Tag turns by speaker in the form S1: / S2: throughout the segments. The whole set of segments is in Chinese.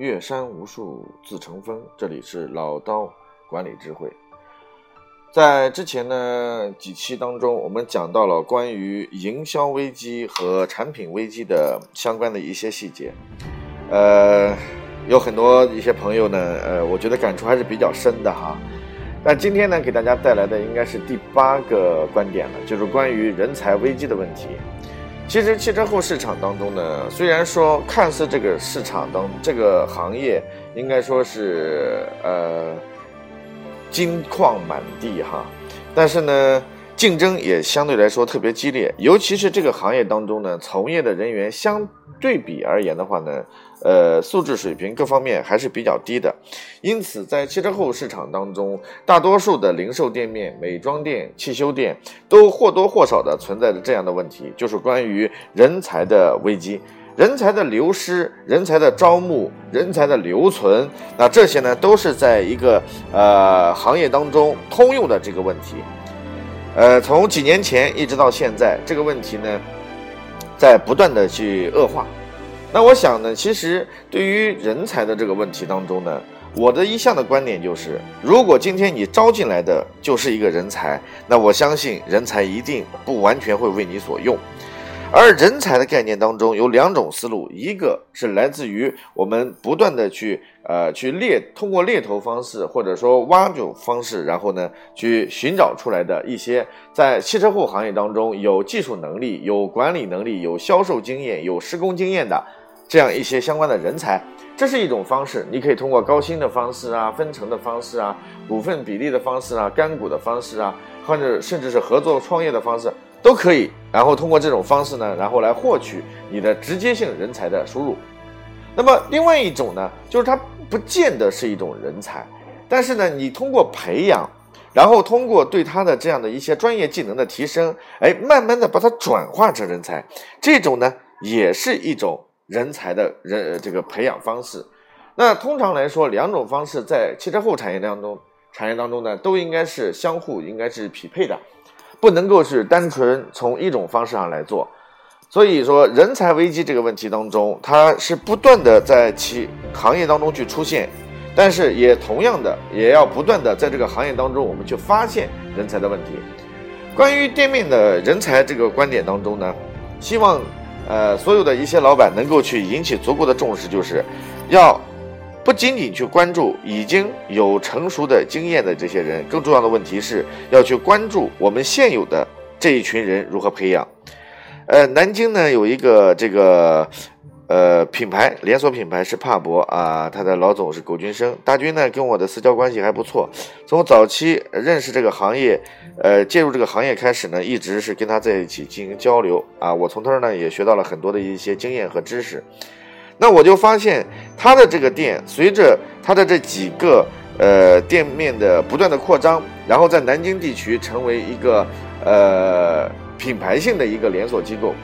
S1: 岳山无数自成峰。这里是老刀管理智慧。在之前呢几期当中，我们讲到了关于营销危机和产品危机的相关的一些细节。呃，有很多一些朋友呢，呃，我觉得感触还是比较深的哈。但今天呢，给大家带来的应该是第八个观点了，就是关于人才危机的问题。其实汽车后市场当中呢，虽然说看似这个市场当这个行业应该说是呃金矿满地哈，但是呢竞争也相对来说特别激烈，尤其是这个行业当中呢，从业的人员相对比而言的话呢。呃，素质水平各方面还是比较低的，因此在汽车后市场当中，大多数的零售店面、美妆店、汽修店都或多或少的存在着这样的问题，就是关于人才的危机、人才的流失、人才的招募、人才的留存。那这些呢，都是在一个呃行业当中通用的这个问题。呃，从几年前一直到现在，这个问题呢，在不断的去恶化。那我想呢，其实对于人才的这个问题当中呢，我的一向的观点就是，如果今天你招进来的就是一个人才，那我相信人才一定不完全会为你所用。而人才的概念当中有两种思路，一个是来自于我们不断的去呃去猎，通过猎头方式或者说挖掘方式，然后呢去寻找出来的一些在汽车后行业当中有技术能力、有管理能力、有销售经验、有施工经验的。这样一些相关的人才，这是一种方式，你可以通过高薪的方式啊、分成的方式啊、股份比例的方式啊、干股的方式啊，或者甚至是合作创业的方式都可以。然后通过这种方式呢，然后来获取你的直接性人才的输入。那么另外一种呢，就是它不见得是一种人才，但是呢，你通过培养，然后通过对他的这样的一些专业技能的提升，哎，慢慢的把它转化成人才，这种呢也是一种。人才的人这个培养方式，那通常来说，两种方式在汽车后产业当中，产业当中呢，都应该是相互应该是匹配的，不能够是单纯从一种方式上来做。所以说，人才危机这个问题当中，它是不断的在其行业当中去出现，但是也同样的，也要不断的在这个行业当中，我们去发现人才的问题。关于店面的人才这个观点当中呢，希望。呃，所有的一些老板能够去引起足够的重视，就是要不仅仅去关注已经有成熟的经验的这些人，更重要的问题是要去关注我们现有的这一群人如何培养。呃，南京呢有一个这个。呃，品牌连锁品牌是帕博啊，他的老总是苟军生。大军呢跟我的私交关系还不错，从早期认识这个行业，呃，介入这个行业开始呢，一直是跟他在一起进行交流啊。我从他那儿呢也学到了很多的一些经验和知识。那我就发现他的这个店，随着他的这几个呃店面的不断的扩张，然后在南京地区成为一个呃品牌性的一个连锁机构。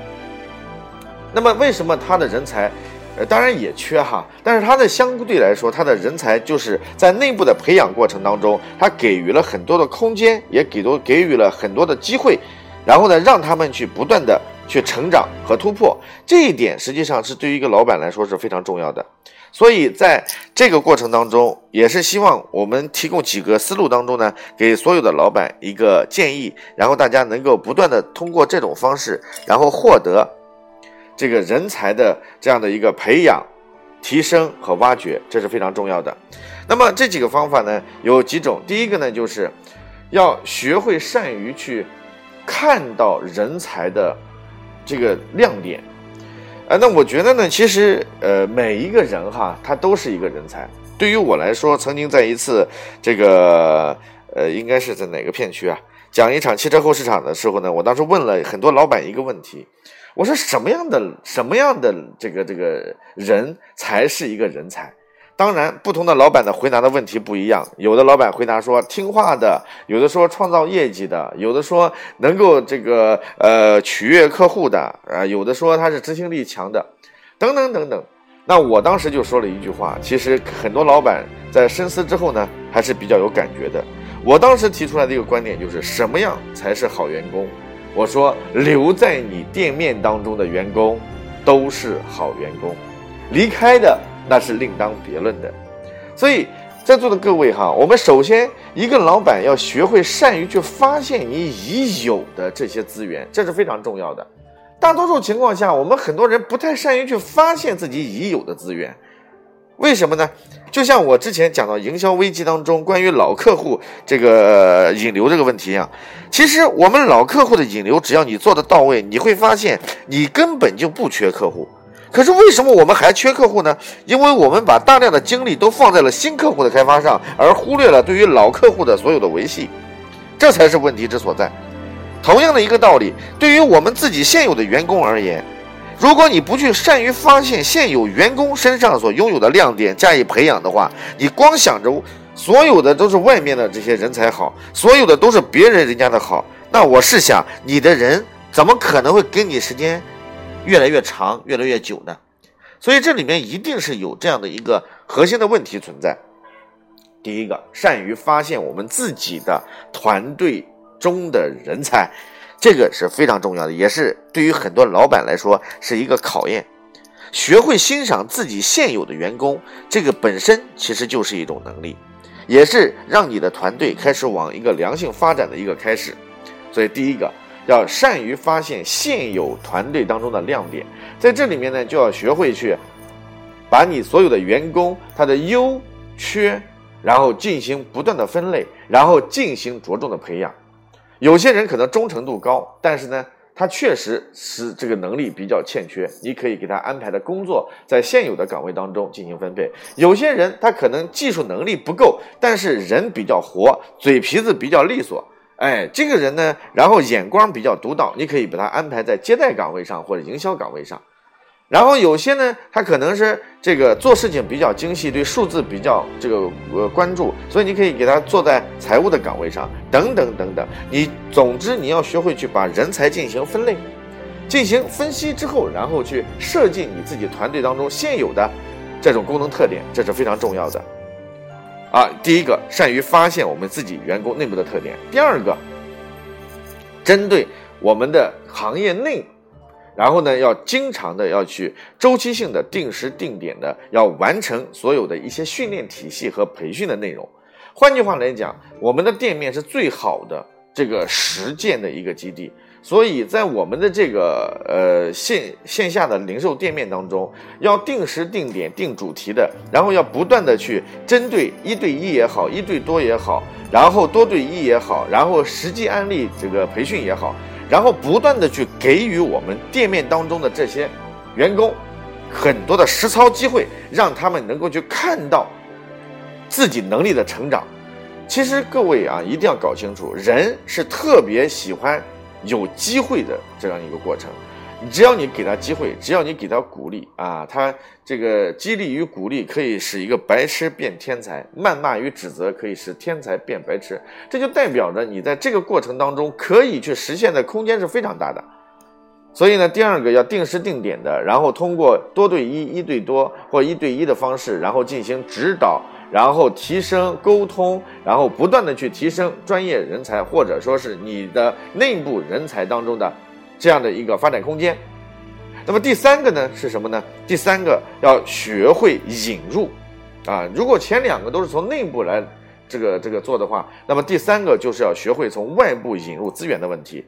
S1: 那么为什么他的人才，呃，当然也缺哈，但是他的相对来说，他的人才就是在内部的培养过程当中，他给予了很多的空间，也给多给予了很多的机会，然后呢，让他们去不断的去成长和突破，这一点实际上是对于一个老板来说是非常重要的。所以在这个过程当中，也是希望我们提供几个思路当中呢，给所有的老板一个建议，然后大家能够不断的通过这种方式，然后获得。这个人才的这样的一个培养、提升和挖掘，这是非常重要的。那么这几个方法呢，有几种。第一个呢，就是要学会善于去看到人才的这个亮点。啊，那我觉得呢，其实呃，每一个人哈，他都是一个人才。对于我来说，曾经在一次这个呃，应该是在哪个片区啊，讲一场汽车后市场的时候呢，我当时问了很多老板一个问题。我说什么样的什么样的这个这个人才是一个人才？当然，不同的老板的回答的问题不一样。有的老板回答说听话的，有的说创造业绩的，有的说能够这个呃取悦客户的啊，有的说他是执行力强的，等等等等。那我当时就说了一句话，其实很多老板在深思之后呢，还是比较有感觉的。我当时提出来的一个观点就是，什么样才是好员工？我说，留在你店面当中的员工都是好员工，离开的那是另当别论的。所以，在座的各位哈，我们首先一个老板要学会善于去发现你已有的这些资源，这是非常重要的。大多数情况下，我们很多人不太善于去发现自己已有的资源。为什么呢？就像我之前讲到营销危机当中关于老客户这个引流这个问题一样，其实我们老客户的引流，只要你做的到位，你会发现你根本就不缺客户。可是为什么我们还缺客户呢？因为我们把大量的精力都放在了新客户的开发上，而忽略了对于老客户的所有的维系，这才是问题之所在。同样的一个道理，对于我们自己现有的员工而言。如果你不去善于发现现有员工身上所拥有的亮点加以培养的话，你光想着所有的都是外面的这些人才好，所有的都是别人人家的好，那我试想，你的人怎么可能会跟你时间越来越长、越来越久呢？所以这里面一定是有这样的一个核心的问题存在。第一个，善于发现我们自己的团队中的人才。这个是非常重要的，也是对于很多老板来说是一个考验。学会欣赏自己现有的员工，这个本身其实就是一种能力，也是让你的团队开始往一个良性发展的一个开始。所以，第一个要善于发现现有团队当中的亮点，在这里面呢，就要学会去把你所有的员工他的优缺，然后进行不断的分类，然后进行着重的培养。有些人可能忠诚度高，但是呢，他确实是这个能力比较欠缺。你可以给他安排的工作在现有的岗位当中进行分配。有些人他可能技术能力不够，但是人比较活，嘴皮子比较利索。哎，这个人呢，然后眼光比较独到，你可以把他安排在接待岗位上或者营销岗位上。然后有些呢，他可能是这个做事情比较精细，对数字比较这个呃关注，所以你可以给他坐在财务的岗位上，等等等等。你总之你要学会去把人才进行分类，进行分析之后，然后去设计你自己团队当中现有的这种功能特点，这是非常重要的。啊，第一个，善于发现我们自己员工内部的特点；第二个，针对我们的行业内。然后呢，要经常的要去周期性的、定时定点的要完成所有的一些训练体系和培训的内容。换句话来讲，我们的店面是最好的这个实践的一个基地。所以在我们的这个呃线线下的零售店面当中，要定时定点定主题的，然后要不断的去针对一对一也好，一对多也好，然后多对一也好，然后实际案例这个培训也好。然后不断的去给予我们店面当中的这些员工很多的实操机会，让他们能够去看到自己能力的成长。其实各位啊，一定要搞清楚，人是特别喜欢有机会的这样一个过程。只要你给他机会，只要你给他鼓励啊，他这个激励与鼓励可以使一个白痴变天才，谩骂与指责可以使天才变白痴，这就代表着你在这个过程当中可以去实现的空间是非常大的。所以呢，第二个要定时定点的，然后通过多对一、一对多或一对一的方式，然后进行指导，然后提升沟通，然后不断的去提升专业人才或者说是你的内部人才当中的。这样的一个发展空间，那么第三个呢是什么呢？第三个要学会引入，啊，如果前两个都是从内部来这个这个做的话，那么第三个就是要学会从外部引入资源的问题。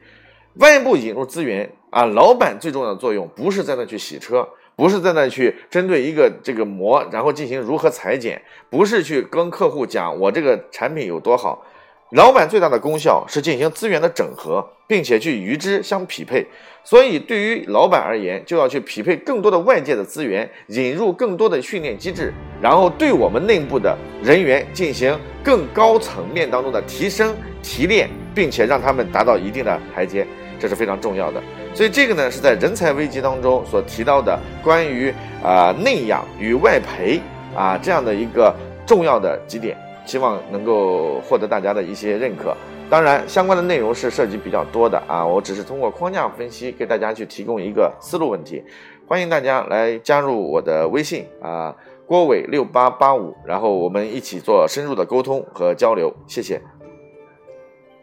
S1: 外部引入资源啊，老板最重要的作用不是在那去洗车，不是在那去针对一个这个模，然后进行如何裁剪，不是去跟客户讲我这个产品有多好。老板最大的功效是进行资源的整合，并且去与之相匹配。所以，对于老板而言，就要去匹配更多的外界的资源，引入更多的训练机制，然后对我们内部的人员进行更高层面当中的提升、提炼，并且让他们达到一定的台阶，这是非常重要的。所以，这个呢是在人才危机当中所提到的关于啊内养与外培啊这样的一个重要的几点。希望能够获得大家的一些认可。当然，相关的内容是涉及比较多的啊，我只是通过框架分析给大家去提供一个思路问题。欢迎大家来加入我的微信啊，郭伟六八八五，然后我们一起做深入的沟通和交流。谢谢。